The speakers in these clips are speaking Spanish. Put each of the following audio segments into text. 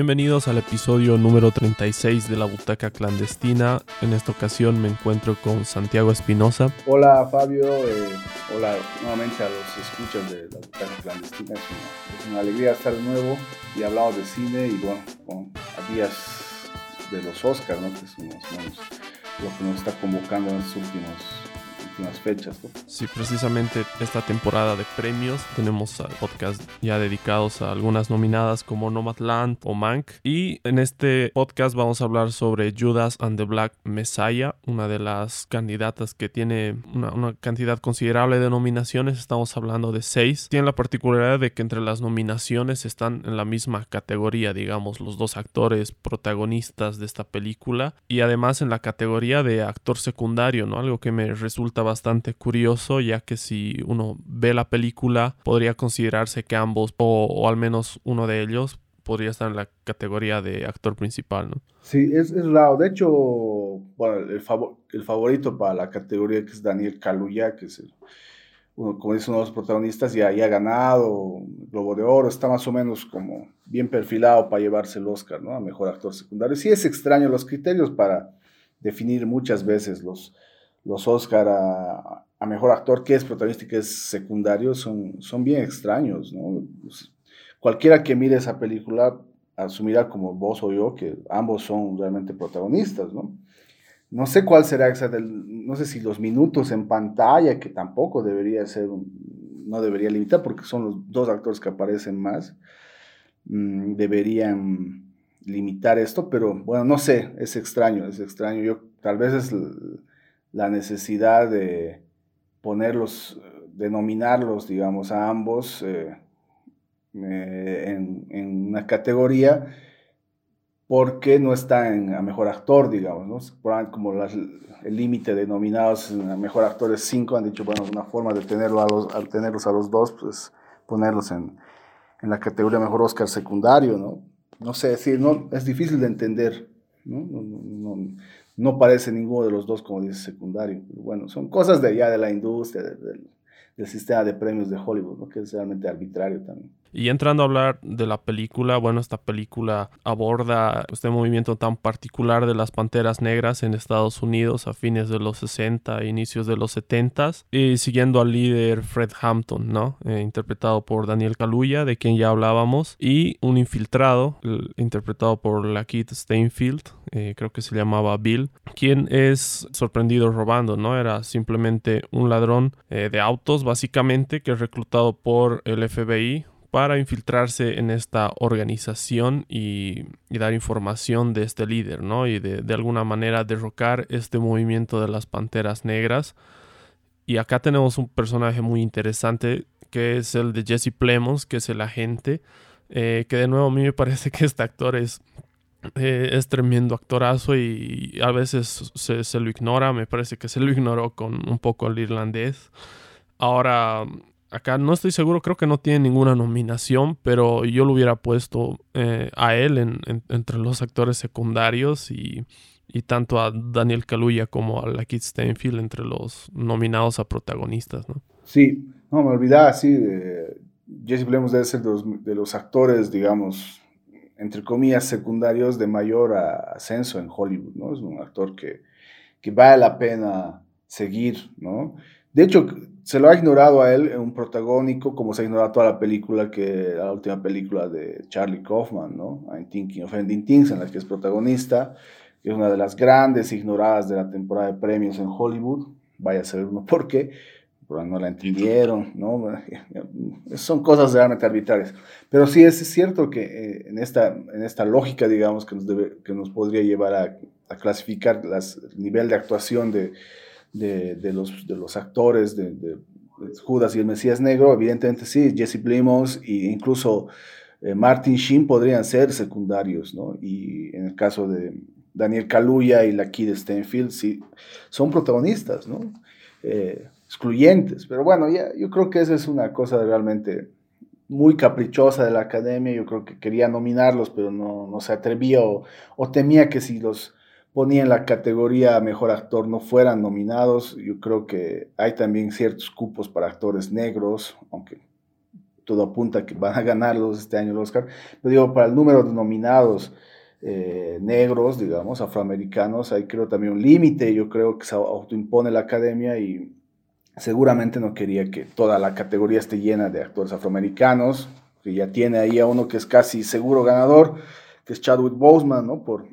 Bienvenidos al episodio número 36 de La Butaca Clandestina. En esta ocasión me encuentro con Santiago Espinosa. Hola Fabio, eh, hola nuevamente a los escuchas de La Butaca Clandestina. Es una, alegría estar de nuevo y hablamos de cine y bueno, a días de los Oscars, ¿no? que es lo que nos está convocando en los últimos fechas. Sí, precisamente esta temporada de premios tenemos podcast ya dedicados a algunas nominadas como Nomadland o Mank. Y en este podcast vamos a hablar sobre Judas and the Black Messiah, una de las candidatas que tiene una, una cantidad considerable de nominaciones. Estamos hablando de seis. Tiene la particularidad de que entre las nominaciones están en la misma categoría, digamos, los dos actores protagonistas de esta película y además en la categoría de actor secundario, ¿no? Algo que me resulta bastante curioso, ya que si uno ve la película, podría considerarse que ambos, o, al menos uno de ellos, podría estar en la categoría de actor principal, ¿no? Sí, es, es raro. De hecho, bueno, el, el favorito para la categoría que es Daniel Kaluuya, que es uno, como dice uno de los protagonistas, ya, ya ha ganado Globo de Oro, está más o menos como bien perfilado para llevarse el Oscar, ¿no? A mejor actor secundario. Sí es extraño los criterios para definir muchas veces los, los Oscar a, mejor actor que es protagonista y que es secundario son, son bien extraños, ¿no? Pues, cualquiera que mire esa película asumirá como vos o yo que ambos son realmente protagonistas, ¿no? No sé cuál será exactamente, no sé si los minutos en pantalla, que tampoco debería ser, no debería limitar porque son los dos actores que aparecen más, mm, deberían limitar esto, pero bueno, no sé, es extraño, es extraño. Yo tal vez es la necesidad de ponerlos, de nominarlos, digamos, a ambos eh, eh, en, una categoría porque no está en a mejor actor, digamos, ¿no? Como el límite de nominados a mejor actor es 5, han dicho, bueno, una forma de tenerlo a los, al tenerlos a los dos, pues ponerlos en, en la categoría mejor Oscar secundario, ¿no? No sé, es no, es difícil de entender, no, no no parece ninguno de los dos, como dice, secundario. bueno, son cosas de allá de la industria, del sistema de premios de Hollywood, ¿no? que es realmente arbitrario también. Y entrando a hablar de la película, bueno, esta película aborda este movimiento tan particular de las panteras negras en Estados Unidos a fines de los 60 e inicios de los 70 y siguiendo al líder Fred Hampton, ¿no? Eh, interpretado por Daniel Kaluuya, de quien ya hablábamos, y un infiltrado interpretado por Lakeith Steinfield, eh, creo que se llamaba Bill, quien es sorprendido robando, ¿no? Era simplemente un ladrón eh, de autos, básicamente, que es reclutado por el FBI para infiltrarse en esta organización y, dar información de este líder, ¿no? Y de, alguna manera derrocar este movimiento de las panteras negras. Y acá tenemos un personaje muy interesante que es el de Jesse Plemons, que es el agente, eh, que de nuevo a mí me parece que este actor es, eh, es tremendo actorazo y a veces se, se, lo ignora, me parece que se lo ignoró con un poco el irlandés. Ahora, acá no estoy seguro, creo que no tiene ninguna nominación, pero yo lo hubiera puesto eh, a él entre los actores secundarios y, tanto a Daniel Kaluuya como a la Kit Steinfield entre los nominados a protagonistas, ¿no? Sí, no, me olvidaba, sí, Jesse Plemons debe ser de los, actores, digamos, entre comillas, secundarios de mayor ascenso en Hollywood, ¿no? Es un actor que, que vale la pena seguir, ¿no? De hecho, se lo ha ignorado a él un protagónico, como se ha ignorado toda la película, que la última película de Charlie Kaufman, ¿no? I'm Thinking of Ending Things, en la que es protagonista, que es una de las grandes ignoradas de la temporada de premios en Hollywood. Vaya a saber uno por qué, pero no la entendieron, ¿no? Son cosas realmente arbitrarias. Pero sí es cierto que eh, en, esta, en esta lógica, digamos, que nos, que nos podría llevar a, clasificar las, el nivel de actuación de de, los, de los actores de, Judas y el Mesías Negro, evidentemente sí, Jesse Plimos e incluso eh, Martin Sheen podrían ser secundarios, ¿no? Y en el caso de Daniel Kaluuya y la Kid Stenfield, sí, son protagonistas, ¿no? Eh, excluyentes, pero bueno, ya, yo creo que esa es una cosa realmente muy caprichosa de la academia, yo creo que quería nominarlos, pero no, no se atrevía o, o temía que si los ponía en la categoría mejor actor no fueran nominados. Yo creo que hay también ciertos cupos para actores negros, aunque todo apunta que van a ganarlos este año el Oscar, pero digo, para el número de nominados eh, negros, digamos, afroamericanos, hay creo también un límite, yo creo que se autoimpone la academia y seguramente no quería que toda la categoría esté llena de actores afroamericanos, que ya tiene ahí a uno que es casi seguro ganador, que es Chadwick Boseman, ¿no? Por,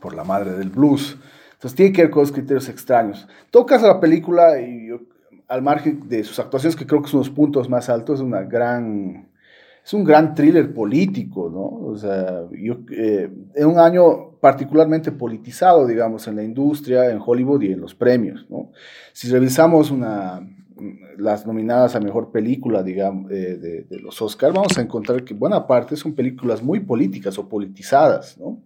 por la madre del blues. Entonces tiene que ver con los criterios extraños. Tocas la película y al margen de sus actuaciones, que creo que son los puntos más altos, es una gran es un gran thriller político, ¿no? O sea, yo, eh, es un año particularmente politizado, digamos, en la industria, en Hollywood y en los premios, ¿no? Si revisamos una, las nominadas a mejor película, digamos, eh, de, los Oscars, vamos a encontrar que buena parte son películas muy políticas o politizadas, ¿no?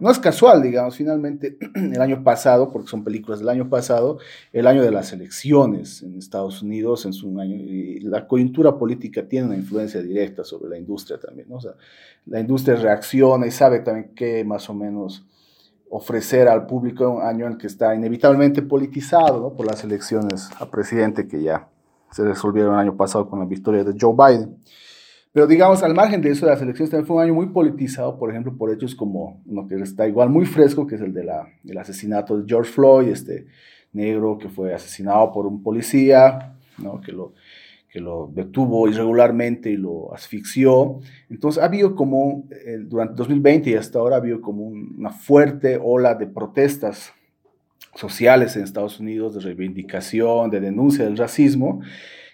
No es casual, digamos, finalmente el año pasado, porque son películas del año pasado, el año de las elecciones en Estados Unidos, en su año, la coyuntura política tiene una influencia directa sobre la industria también. O sea, la industria reacciona y sabe también qué más o menos ofrecer al público en un año en que está inevitablemente politizado. Por las elecciones a presidente que ya se resolvieron el año pasado con la victoria de Joe Biden. Pero digamos, al margen de eso, las elecciones también fue un año muy politizado, por ejemplo, por hechos como uno que está igual muy fresco, que es el de del asesinato de George Floyd, este negro que fue asesinado por un policía, ¿no? que, lo, que lo detuvo irregularmente y lo asfixió. Entonces ha habido como, eh, durante 2020 y hasta ahora ha habido como una fuerte ola de protestas sociales en Estados Unidos, de reivindicación, de denuncia del racismo,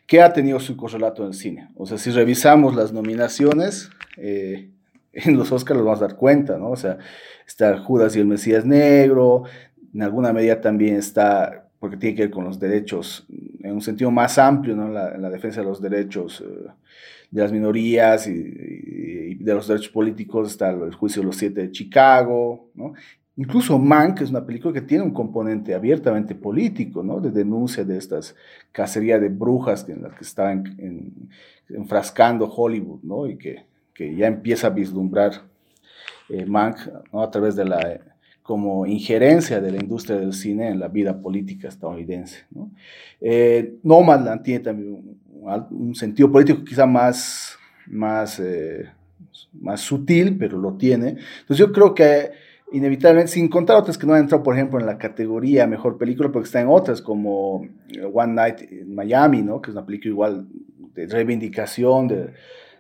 que ha tenido su correlato en el cine. O sea, si revisamos las nominaciones, eh, en los Oscars los vamos a dar cuenta, ¿no? O sea, está Judas y el Mesías Negro, en alguna medida también está, porque tiene que ver con los derechos, en un sentido más amplio, ¿no? La, la defensa de los derechos eh, de las minorías y, de los derechos políticos, está el juicio de los siete de Chicago, ¿no? Incluso Mank es una película que tiene un componente abiertamente político, ¿no? De denuncia de estas cacerías de brujas en las que está en, enfrascando Hollywood, ¿no? Y que, que, ya empieza a vislumbrar eh, Mank. A través de la como injerencia de la industria del cine en la vida política estadounidense, ¿no? Eh, Nomadland tiene también un, un, sentido político quizá más, más, eh, más sutil, pero lo tiene. Entonces yo creo que inevitablemente, sin contar otras que no han entrado, por ejemplo, en la categoría Mejor Película, porque están otras como eh, One Night in Miami, ¿no? que es una película igual de reivindicación de,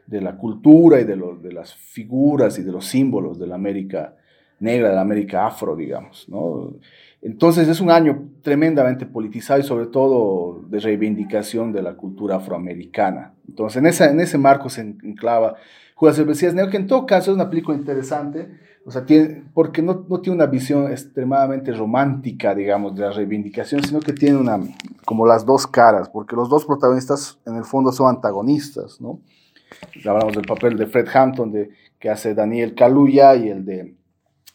de la cultura y de, lo, de las figuras y de los símbolos de la América negra, de la América afro, digamos. ¿no? Entonces es un año tremendamente politizado y sobre todo de reivindicación de la cultura afroamericana. Entonces en, esa, en ese marco se enclava Judas Mesías Negro, que en todo caso es una película interesante, o sea, tiene, porque no, no, tiene una visión extremadamente romántica, digamos, de la reivindicación, sino que tiene una, como las dos caras, porque los dos protagonistas en el fondo son antagonistas, ¿no? Hablamos del papel de Fred Hampton, de, que hace Daniel Kaluuya, y el de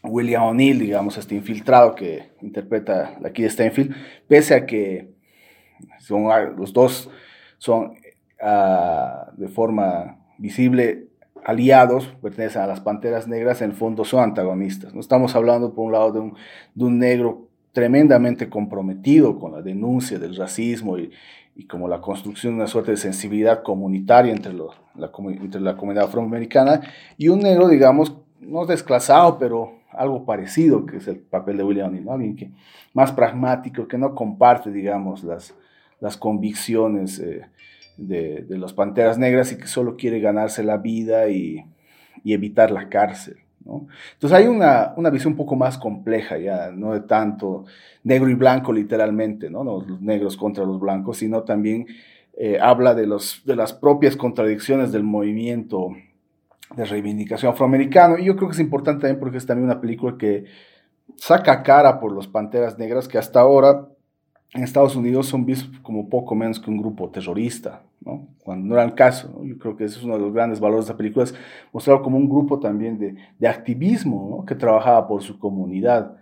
William O'Neill, digamos, este infiltrado que interpreta aquí de Steinfeld, pese a que son, los dos son uh, de forma visible aliados, pertenecen a las Panteras Negras, en el fondo son antagonistas. No estamos hablando, por un lado, de un, de un negro tremendamente comprometido con la denuncia del racismo y, y, como la construcción de una suerte de sensibilidad comunitaria entre, lo, la, entre la comunidad afroamericana, y un negro, digamos, no desclasado, pero algo parecido, que es el papel de William ¿no? alguien que más pragmático, que no comparte, digamos, las, las convicciones eh, de, de, los Panteras Negras y que solo quiere ganarse la vida y, evitar la cárcel. ¿no? Entonces hay una, una, visión un poco más compleja ya, no de tanto negro y blanco literalmente, ¿no? los negros contra los blancos, sino también eh, habla de, los, de las propias contradicciones del movimiento de reivindicación afroamericano. Y yo creo que es importante también porque es también una película que saca cara por los Panteras Negras que hasta ahora en Estados Unidos son vistos como poco menos que un grupo terrorista, ¿no? cuando no era el caso. Yo creo que ese es uno de los grandes valores de la película, es mostrarlo como un grupo también de, de activismo que trabajaba por su comunidad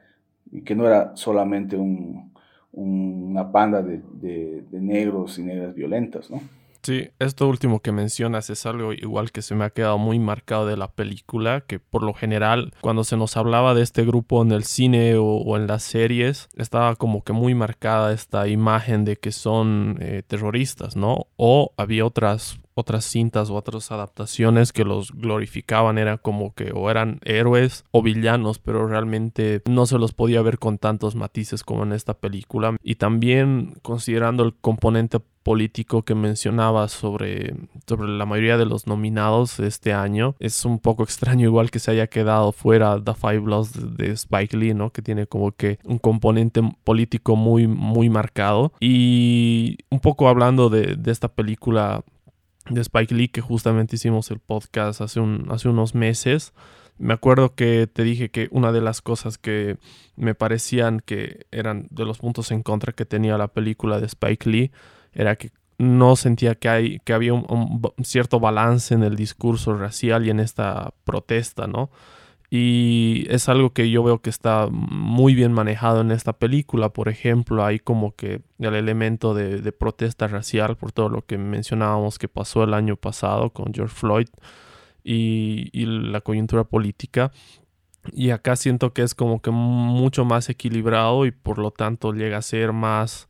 y que no era solamente un, un, una panda de, de, de negros y negras violentas. ¿no? Sí, esto último que mencionas es algo igual que se me ha quedado muy marcado de la película, que por lo general cuando se nos hablaba de este grupo en el cine o, en las series, estaba como que muy marcada esta imagen de que son eh, terroristas, ¿no? O había otras otras cintas o otras adaptaciones que los glorificaban, era como que o eran héroes o villanos, pero realmente no se los podía ver con tantos matices como en esta película. Y también considerando el componente político que mencionaba sobre, sobre la mayoría de los nominados este año. Es un poco extraño igual que se haya quedado fuera The Five Bloods de, Spike Lee, ¿no? Que tiene como que un componente político muy, muy marcado. Y un poco hablando de, de esta película de Spike Lee que justamente hicimos el podcast hace, un, hace unos meses. Me acuerdo que te dije que una de las cosas que me parecían que eran de los puntos en contra que tenía la película de Spike Lee era que no sentía que, hay, que había un, cierto balance en el discurso racial y en esta protesta, ¿no? Y es algo que yo veo que está muy bien manejado en esta película. Por ejemplo, hay como que el elemento de, protesta racial por todo lo que mencionábamos que pasó el año pasado con George Floyd y, la coyuntura política. Y acá siento que es como que mucho más equilibrado y por lo tanto llega a ser más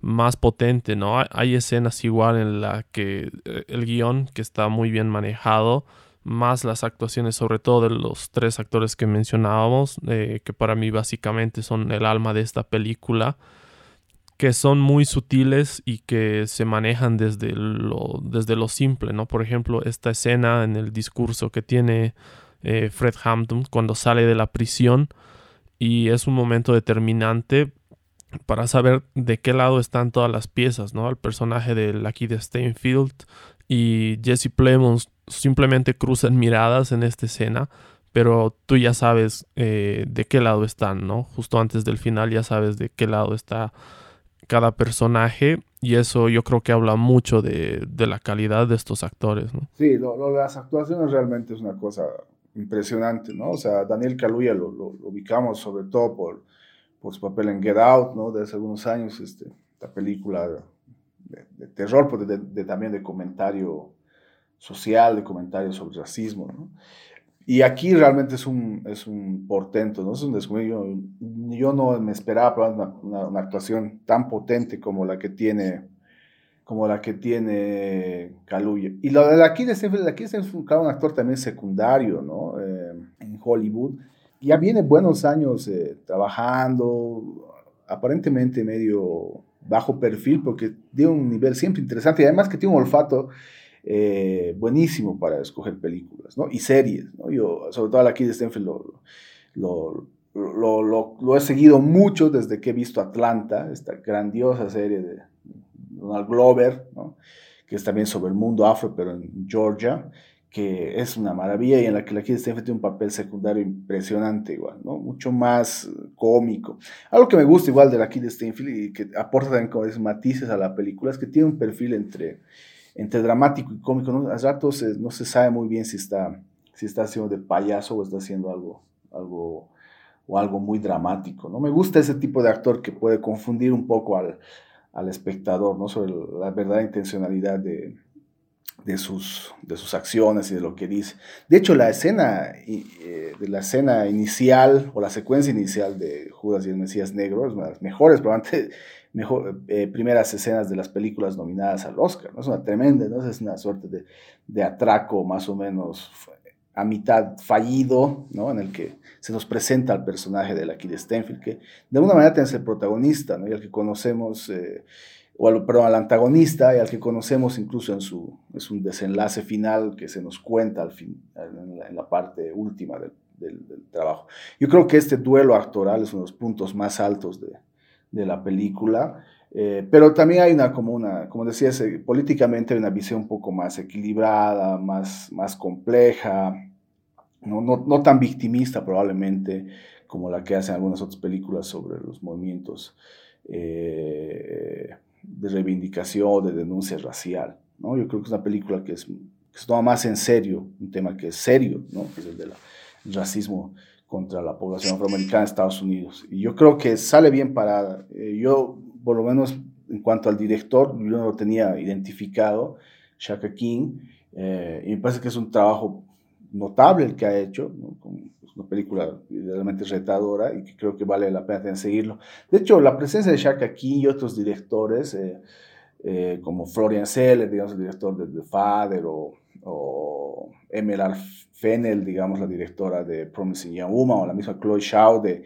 más potente, ¿no? Hay, escenas igual en la que eh, el guion que está muy bien manejado, más las actuaciones, sobre todo de los tres actores que mencionábamos, eh, que para mí básicamente son el alma de esta película, que son muy sutiles y que se manejan desde lo, desde lo simple, ¿no? Por ejemplo, esta escena en el discurso que tiene eh, Fred Hampton cuando sale de la prisión y es un momento determinante para saber de qué lado están todas las piezas, ¿no? El personaje de Lucky de Steinfield y Jesse Plemons simplemente cruzan miradas en esta escena, pero tú ya sabes eh, de qué lado están, ¿no? Justo antes del final ya sabes de qué lado está cada personaje y eso yo creo que habla mucho de, la calidad de estos actores, ¿no? Sí, lo, lo, las actuaciones realmente es una cosa impresionante, ¿no? O sea, Daniel Kaluuya lo, lo ubicamos sobre todo por por su papel en Get Out, ¿no? De hace algunos años, este, esta película de, terror, pero de, también de comentario social, de comentario sobre racismo, ¿no? Y aquí realmente es un, es un portento, ¿no? Es un descuido. Yo, no me esperaba una, una, actuación tan potente como la que tiene como la que tiene Kaluuya. Y lo de aquí de Stephen, aquí es un, un actor también secundario, ¿no? Eh, en Hollywood ya viene buenos años eh, trabajando, aparentemente medio bajo perfil, porque tiene un nivel siempre interesante y además que tiene un olfato eh, buenísimo para escoger películas ¿no? y series. ¿no? Yo, sobre todo aquí de Stenfield, lo, lo, lo, lo, he seguido mucho desde que he visto Atlanta, esta grandiosa serie de Donald Glover, ¿no? que es también sobre el mundo afro, pero en Georgia que es una maravilla y en la que la Kid Stenfield tiene un papel secundario impresionante igual, ¿no? Mucho más cómico. Algo que me gusta igual de la Kid Stenfield y que aporta también como es, matices a la película es que tiene un perfil entre, entre dramático y cómico, ¿no? A ratos no se sabe muy bien si está, si está haciendo de payaso o está haciendo algo, algo, o algo muy dramático, ¿no? Me gusta ese tipo de actor que puede confundir un poco al, al espectador, ¿no? Sobre la verdadera intencionalidad de de sus, de sus acciones y de lo que dice. De hecho, la escena, eh, de la escena inicial o la secuencia inicial de Judas y el Mesías Negro es una de las mejores, probablemente mejor, eh, primeras escenas de las películas nominadas al Oscar. ¿no? Es una tremenda, ¿no? es una suerte de, de, atraco más o menos a mitad fallido, ¿no? en el que se nos presenta al personaje de la Kid Stenfield, que de alguna manera es el protagonista, ¿no? y al que conocemos... Eh, o al, perdón, al antagonista y al que conocemos incluso en su es un desenlace final que se nos cuenta al fin, en, la, parte última del, trabajo. Yo creo que este duelo actoral es uno de los puntos más altos de, de la película, eh, pero también hay una, como una, como decías, eh, políticamente hay una visión un poco más equilibrada, más, más compleja, no, no, no tan victimista probablemente como la que hacen algunas otras películas sobre los movimientos eh, de reivindicación, de denuncia racial. ¿no? Yo creo que es una película que, es, se toma más en serio, un tema que es serio, ¿no? que es el del racismo contra la población afroamericana en Estados Unidos. Y yo creo que sale bien parada. Eh, yo, por lo menos en cuanto al director, yo no lo tenía identificado, Shaka King, eh, y me parece que es un trabajo notable el que ha hecho, ¿no? una película realmente retadora y que creo que vale la pena seguirlo. De hecho, la presencia de Shaka aquí y otros directores, eh, eh, como Florian Seller, digamos, el director de The Father, o, o Emerald Fennel, digamos, la directora de Promising Young Woman, o la misma Chloe Shaw de,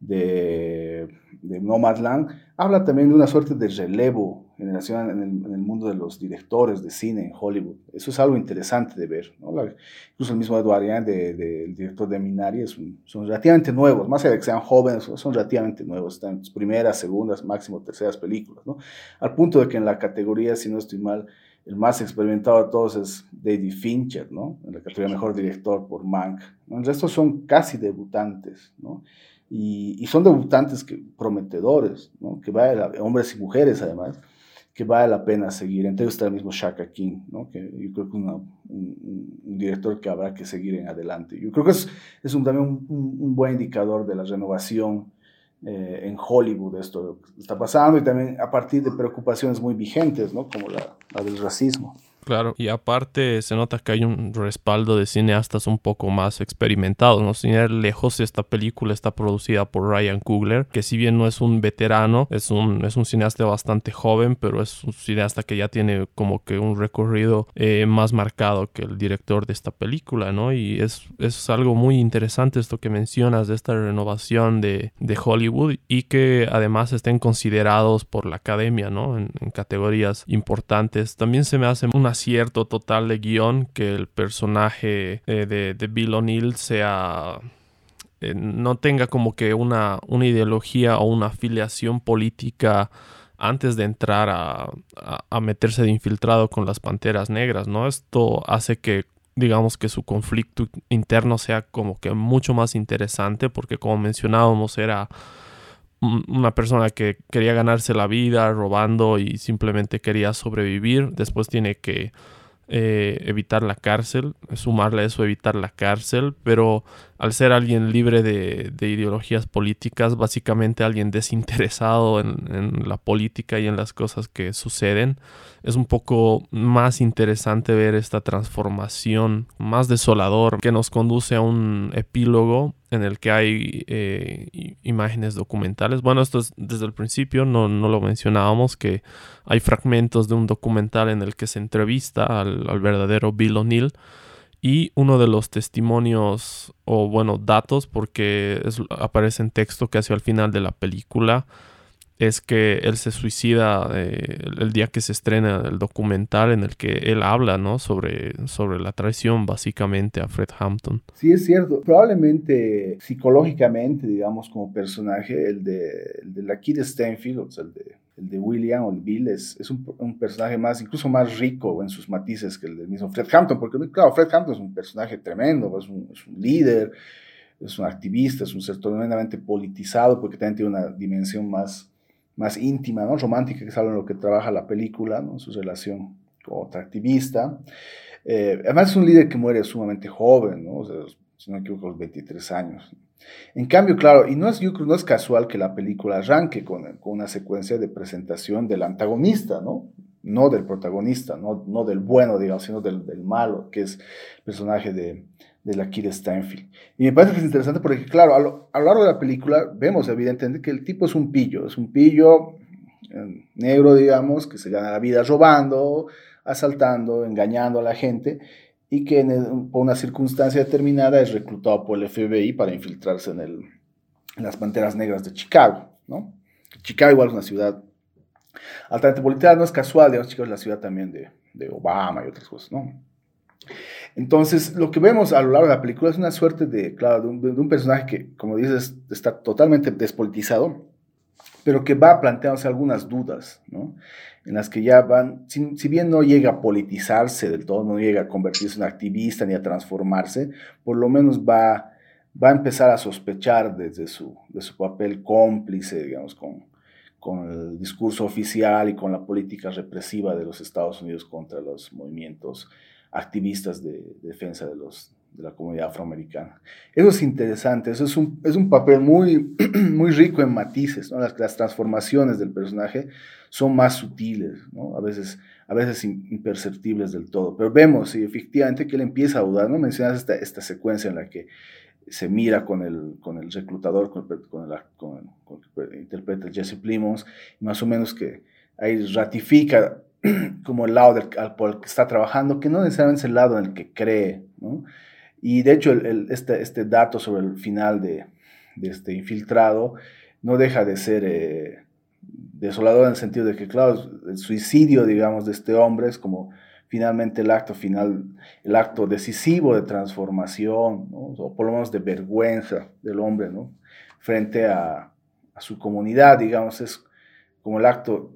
de, de Nomadland, habla también de una suerte de relevo generación en el, mundo de los directores de cine en Hollywood. Eso es algo interesante de ver. ¿no? incluso el mismo Eduardo del director de Minari, son relativamente nuevos, más allá de que sean jóvenes, son relativamente nuevos. Están en sus primeras, segundas, máximo terceras películas. ¿no? Al punto de que en la categoría, si no estoy mal, el más experimentado de todos es David Fincher, en la categoría mejor director por Mank. El resto son casi debutantes. ¿no? Y, son debutantes que, prometedores, que hombres y mujeres además, que vale la pena seguir. Entonces está el mismo Shaka King, ¿no? que yo creo que es un, director que habrá que seguir en adelante. Yo creo que es, es un, también un, buen indicador de la renovación eh, en Hollywood, esto está pasando, y también a partir de preocupaciones muy vigentes, ¿no? como la, la del racismo. Claro, y aparte se nota que hay un respaldo de cineastas un poco más experimentados, ¿no? Sin ir lejos, esta película está producida por Ryan Coogler, que si bien no es un veterano, es un, es un cineasta bastante joven, pero es un cineasta que ya tiene como que un recorrido eh, más marcado que el director de esta película, ¿no? Y es, es algo muy interesante esto que mencionas de esta renovación de, de Hollywood y que además estén considerados por la academia, ¿no? En, en categorías importantes. También se me hace una acierto total de guion que el personaje eh, de, de, Bill O'Neill sea eh, no tenga como que una, una ideología o una afiliación política antes de entrar a, a, meterse de infiltrado con las panteras negras, ¿no? Esto hace que digamos que su conflicto interno sea como que mucho más interesante porque como mencionábamos era una persona que quería ganarse la vida robando y simplemente quería sobrevivir. Después tiene que eh, evitar la cárcel, sumarle a eso evitar la cárcel, pero al ser alguien libre de, ideologías políticas, básicamente alguien desinteresado en, la política y en las cosas que suceden, es un poco más interesante ver esta transformación más desolador que nos conduce a un epílogo en el que hay eh, imágenes documentales. Bueno, esto es desde el principio, no, no, lo mencionábamos, que hay fragmentos de un documental en el que se entrevista al, verdadero Bill O'Neill y uno de los testimonios, o bueno, datos, porque aparece en texto casi al final de la película, es que él se suicida eh, el día que se estrena el documental en el que él habla, ¿no? Sobre, sobre la traición básicamente a Fred Hampton. Sí, es cierto. Probablemente psicológicamente, digamos, como personaje, el de, el de la Kid Stanfield, el de el de William o el Bill es, es un, personaje más, incluso más rico en sus matices que el del mismo Fred Hampton, porque claro, Fred Hampton es un personaje tremendo, es un, es un líder, es un activista, es un ser tremendamente politizado, porque también tiene una dimensión más, más íntima, ¿no? romántica, que es algo en lo que trabaja la película, ¿no? su relación con otra activista. Eh, además es un líder que muere sumamente joven, ¿no? si no me equivoco, los 23 años. En cambio, claro, y no es, no es casual que la película arranque con, con, una secuencia de presentación del antagonista, ¿no? No del protagonista, no, no del bueno, digamos, sino del, del malo, que es el personaje de, de la Kira Steinfeld. Y me parece que es interesante porque, claro, a lo, a lo, largo de la película vemos evidentemente que el tipo es un pillo, es un pillo eh, negro, digamos, que se gana la vida robando, asaltando, engañando a la gente y que por una circunstancia determinada es reclutado por el FBI para infiltrarse en, el, las Panteras Negras de Chicago, ¿no? Chicago igual es una ciudad altamente política, no es casual, digamos, Chicago es la ciudad también de, de Obama y otras cosas, ¿no? Entonces, lo que vemos a lo largo de la película es una suerte de, claro, de un, de un personaje que, como dices, está totalmente despolitizado, pero que va planteándose algunas dudas, ¿no? En las que ya van, si, bien no llega a politizarse del todo, no llega a convertirse en activista ni a transformarse, por lo menos va, va a empezar a sospechar desde su, de su papel cómplice, digamos, con, con el discurso oficial y con la política represiva de los Estados Unidos contra los movimientos activistas de defensa de los, de la comunidad afroamericana. Eso es interesante, eso es un, es un papel muy, muy rico en matices, ¿no? las, las, transformaciones del personaje son más sutiles, ¿no? a, veces, a veces imperceptibles del todo, pero vemos sí, efectivamente que él empieza a dudar, ¿no? mencionas esta, esta secuencia en la que se mira con el, con el reclutador, con el, con el, con el, con Jesse Plimons, más o menos que ahí ratifica como el lado del, por el que está trabajando, que no necesariamente es el lado en el que cree. Y de hecho, este, este dato sobre el final de, de este infiltrado no deja de ser eh, desolador en el sentido de que, claro, el suicidio, digamos, de este hombre es como finalmente el acto final, el acto decisivo de transformación, o por lo menos de vergüenza del hombre, ¿no? Frente a, a su comunidad, digamos, es como el acto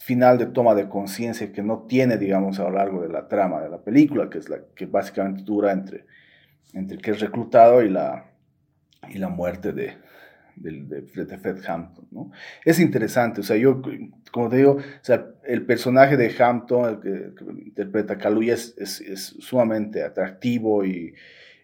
final de toma de conciencia que no tiene, digamos, a lo largo de la trama de la película, que es la que básicamente dura entre, entre que es reclutado y la, y la muerte de, de, de, Fred Hampton. ¿no? Es interesante, o sea, yo, como te digo, o sea, el personaje de Hampton, el que, interpreta Kaluuya, es, es, sumamente atractivo y,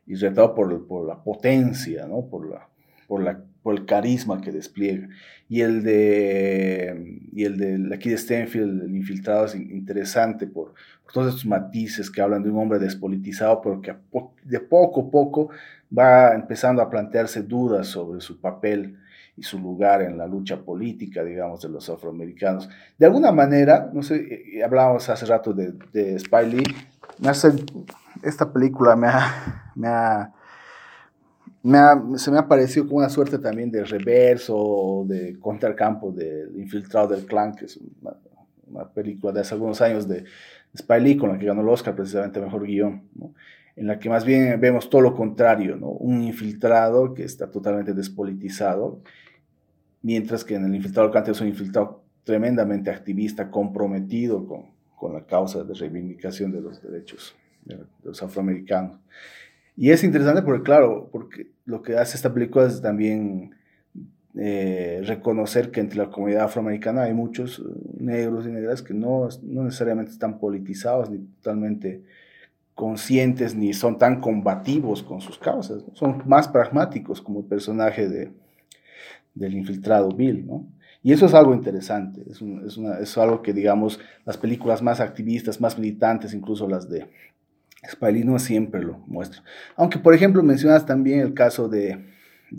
y retado por, por, la potencia, ¿no? por, la, por, la, por el carisma que despliega. Y el de, y el de aquí de Stenfield, el infiltrado, es interesante por, todos estos matices que hablan de un hombre despolitizado, pero que de poco a poco va empezando a plantearse dudas sobre su papel y su lugar en la lucha política, digamos, de los afroamericanos. De alguna manera, no sé, eh, hablábamos hace rato de, de Spy esta película me ha, me ha se me ha parecido como una suerte también de reverso, de contracampo del Infiltrado del Clan, que es una, película de hace algunos años de, Spy Lee, con la que ganó el Oscar precisamente Mejor Guión, en la que más bien vemos todo lo contrario, ¿no? un infiltrado que está totalmente despolitizado, mientras que en el Infiltrado Clan es un infiltrado tremendamente activista, comprometido con, con la causa de reivindicación de los derechos de los afroamericanos. Y es interesante porque, claro, porque lo que hace esta película es también eh, reconocer que entre la comunidad afroamericana hay muchos eh, negros y negras que no, no necesariamente están politizados ni totalmente conscientes ni son tan combativos con sus causas, son más pragmáticos como el personaje de, del infiltrado Bill, ¿no? Y eso es algo interesante, es, es, algo que, digamos, las películas más activistas, más militantes, incluso las de Spiley no siempre lo muestra. Aunque, por ejemplo, mencionas también el caso de,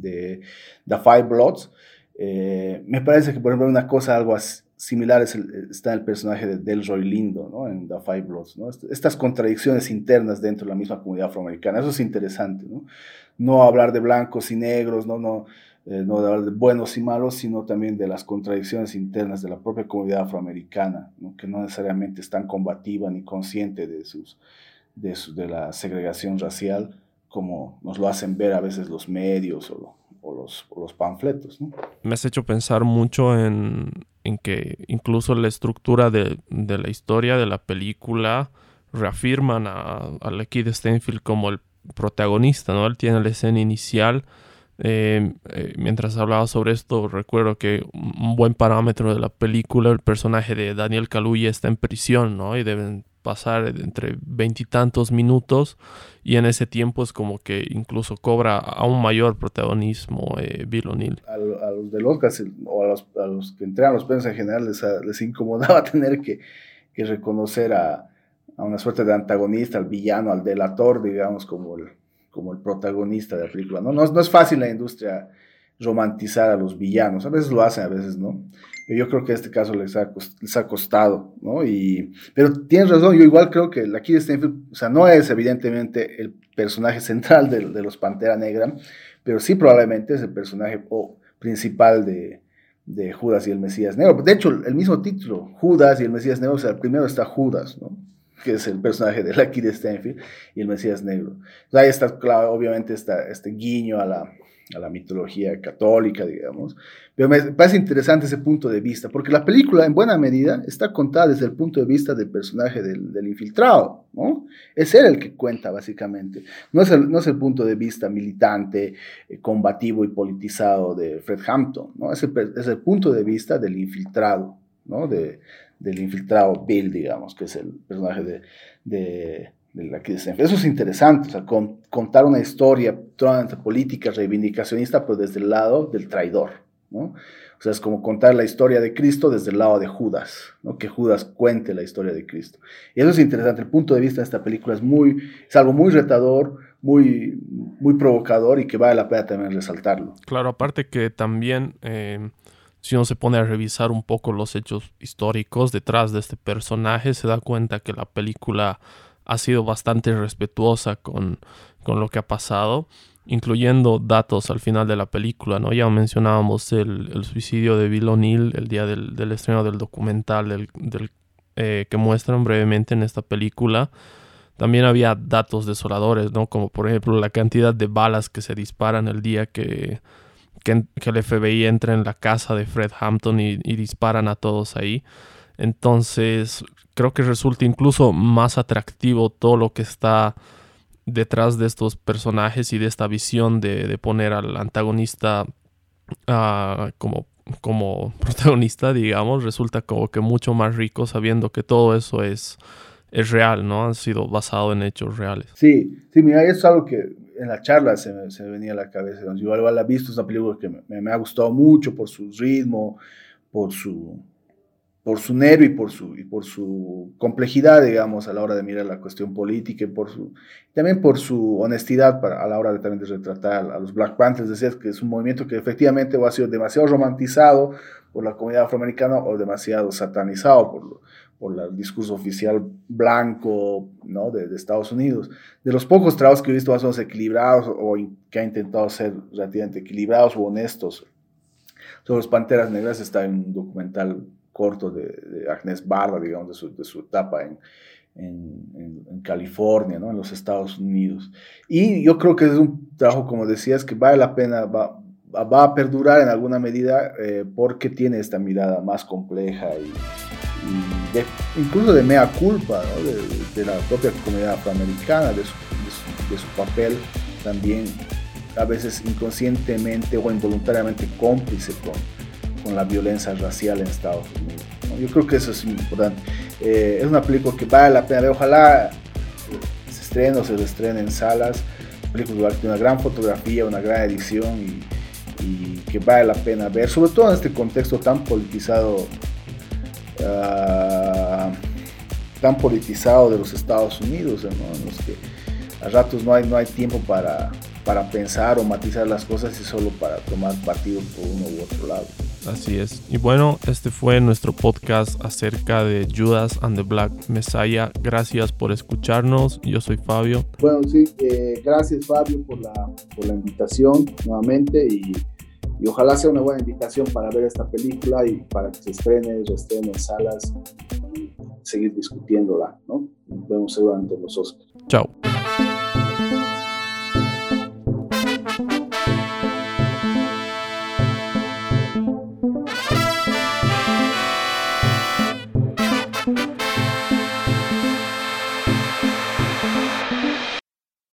The Five Bloods. Eh, me parece que, por ejemplo, una cosa algo similar está en el personaje de Delroy Lindo, ¿no? En The Five Bloods. Estas contradicciones internas dentro de la misma comunidad afroamericana, eso es interesante, ¿no? No hablar de blancos y negros, no, no, eh, no hablar de buenos y malos, sino también de las contradicciones internas de la propia comunidad afroamericana, que no necesariamente es tan combativa ni consciente de sus, de, la segregación racial como nos lo hacen ver a veces los medios o, los, los, panfletos. Me has hecho pensar mucho en, que incluso la estructura de, la historia de la película reafirman a, a de Steinfeld como el protagonista, ¿no? Él tiene la escena inicial. Eh, eh, mientras hablaba sobre esto, recuerdo que un buen parámetro de la película, el personaje de Daniel Kaluuya está en prisión, ¿no? Y deben pasar entre veintitantos minutos y en ese tiempo es como que incluso cobra aún mayor protagonismo eh, Bill O'Neill. A, los de Oscar o a los, que entregan los premios en general les, incomodaba tener que, reconocer a, una suerte de antagonista, al villano, al delator, digamos, como el, como el protagonista de la película. ¿no? No, no es fácil la industria romantizar a los villanos, a veces lo hacen, a veces no yo creo que en este caso les ha, costado, ¿no? Y, pero tienes razón, yo igual creo que la Kid Stanfield, o sea, no es evidentemente el personaje central de, los Pantera Negra, pero sí probablemente es el personaje principal de, de, Judas y el Mesías Negro. De hecho, el mismo título, Judas y el Mesías Negro, o sea, primero está Judas, ¿no? que es el personaje de la Kid Stanfield, y el Mesías Negro. ahí está, claro, obviamente, está este guiño a la, a la mitología católica, digamos. Pero me parece interesante ese punto de vista, porque la película en buena medida está contada desde el punto de vista del personaje del, infiltrado, ¿no? Es él el que cuenta, básicamente. No es el, no es el punto de vista militante, eh, combativo y politizado de Fred Hampton, ¿no? Es el, es el punto de vista del infiltrado, ¿no? De, del infiltrado Bill, digamos, que es el personaje de, de eso es interesante, o sea, contar una historia política, reivindicacionista, pero desde el lado del traidor, ¿no? O sea, es como contar la historia de Cristo desde el lado de Judas, ¿no? Que Judas cuente la historia de Cristo. Y eso es interesante, el punto de vista de esta película es, muy, es algo muy retador, muy, muy provocador y que vale la pena también resaltarlo. Claro, aparte que también... Eh, si uno se pone a revisar un poco los hechos históricos detrás de este personaje, se da cuenta que la película ha sido bastante respetuosa con, con lo que ha pasado, incluyendo datos al final de la película, ¿no? Ya mencionábamos el, suicidio de Bill O'Neill el día del, del, estreno del documental del, eh, que muestran brevemente en esta película. También había datos desoladores, ¿no? Como por ejemplo la cantidad de balas que se disparan el día que, que, el FBI entra en la casa de Fred Hampton y disparan a todos ahí. Entonces, creo que resulta incluso más atractivo todo lo que está detrás de estos personajes y de esta visión de, poner al antagonista ah, como, como protagonista, digamos, resulta como que mucho más rico sabiendo que todo eso es, es real, ¿no? Han sido basado en hechos reales. Sí, sí, mira, eso es algo que en la charla se me, se venía a la cabeza. Yo igual la he visto, es una película que me ha gustado mucho por su ritmo, por su por su nervio y por su, y por su complejidad, digamos, a la hora de mirar la cuestión política y por su, también por su honestidad para, a la hora de, también de retratar a los Black Panthers, decir, que es un movimiento que efectivamente ha sido demasiado romantizado por la comunidad afroamericana o demasiado satanizado por, por el discurso oficial blanco ¿no? de, Estados Unidos. De los pocos trabajos que he visto más o menos equilibrados o que ha intentado ser relativamente equilibrados o honestos sobre los Panteras Negras está en un documental corto de, Agnes Barda, digamos, de su, de su etapa en, en, en, California, ¿no? en los Estados Unidos. Y yo creo que es un trabajo, como decías, que vale la pena, va, va a perdurar en alguna medida eh, porque tiene esta mirada más compleja y, incluso de mea culpa ¿no? de, de, la propia comunidad afroamericana, de su, de su, papel también a veces inconscientemente o involuntariamente cómplice con, con la violencia racial en Estados Unidos. Yo creo que eso es importante. Eh, es una película que vale la pena ver. Ojalá se estrene o se estrene en salas. Película que tiene una gran fotografía, una gran edición y, que vale la pena ver, sobre todo en este contexto tan politizado. Ah, tan politizado de los Estados Unidos, en los que a ratos no hay, no hay tiempo para, para pensar o matizar las cosas y solo para tomar partido por uno u otro lado. Así es. Y bueno, este fue nuestro podcast acerca de Judas and the Black Messiah. Gracias por escucharnos. Yo soy Fabio. Bueno, sí, eh, gracias Fabio por la, por la invitación nuevamente y, y, ojalá sea una buena invitación para ver esta película y para que se estrene, se estrene en salas y seguir discutiéndola, ¿no? Nos vemos seguramente en los Oscars. Chao.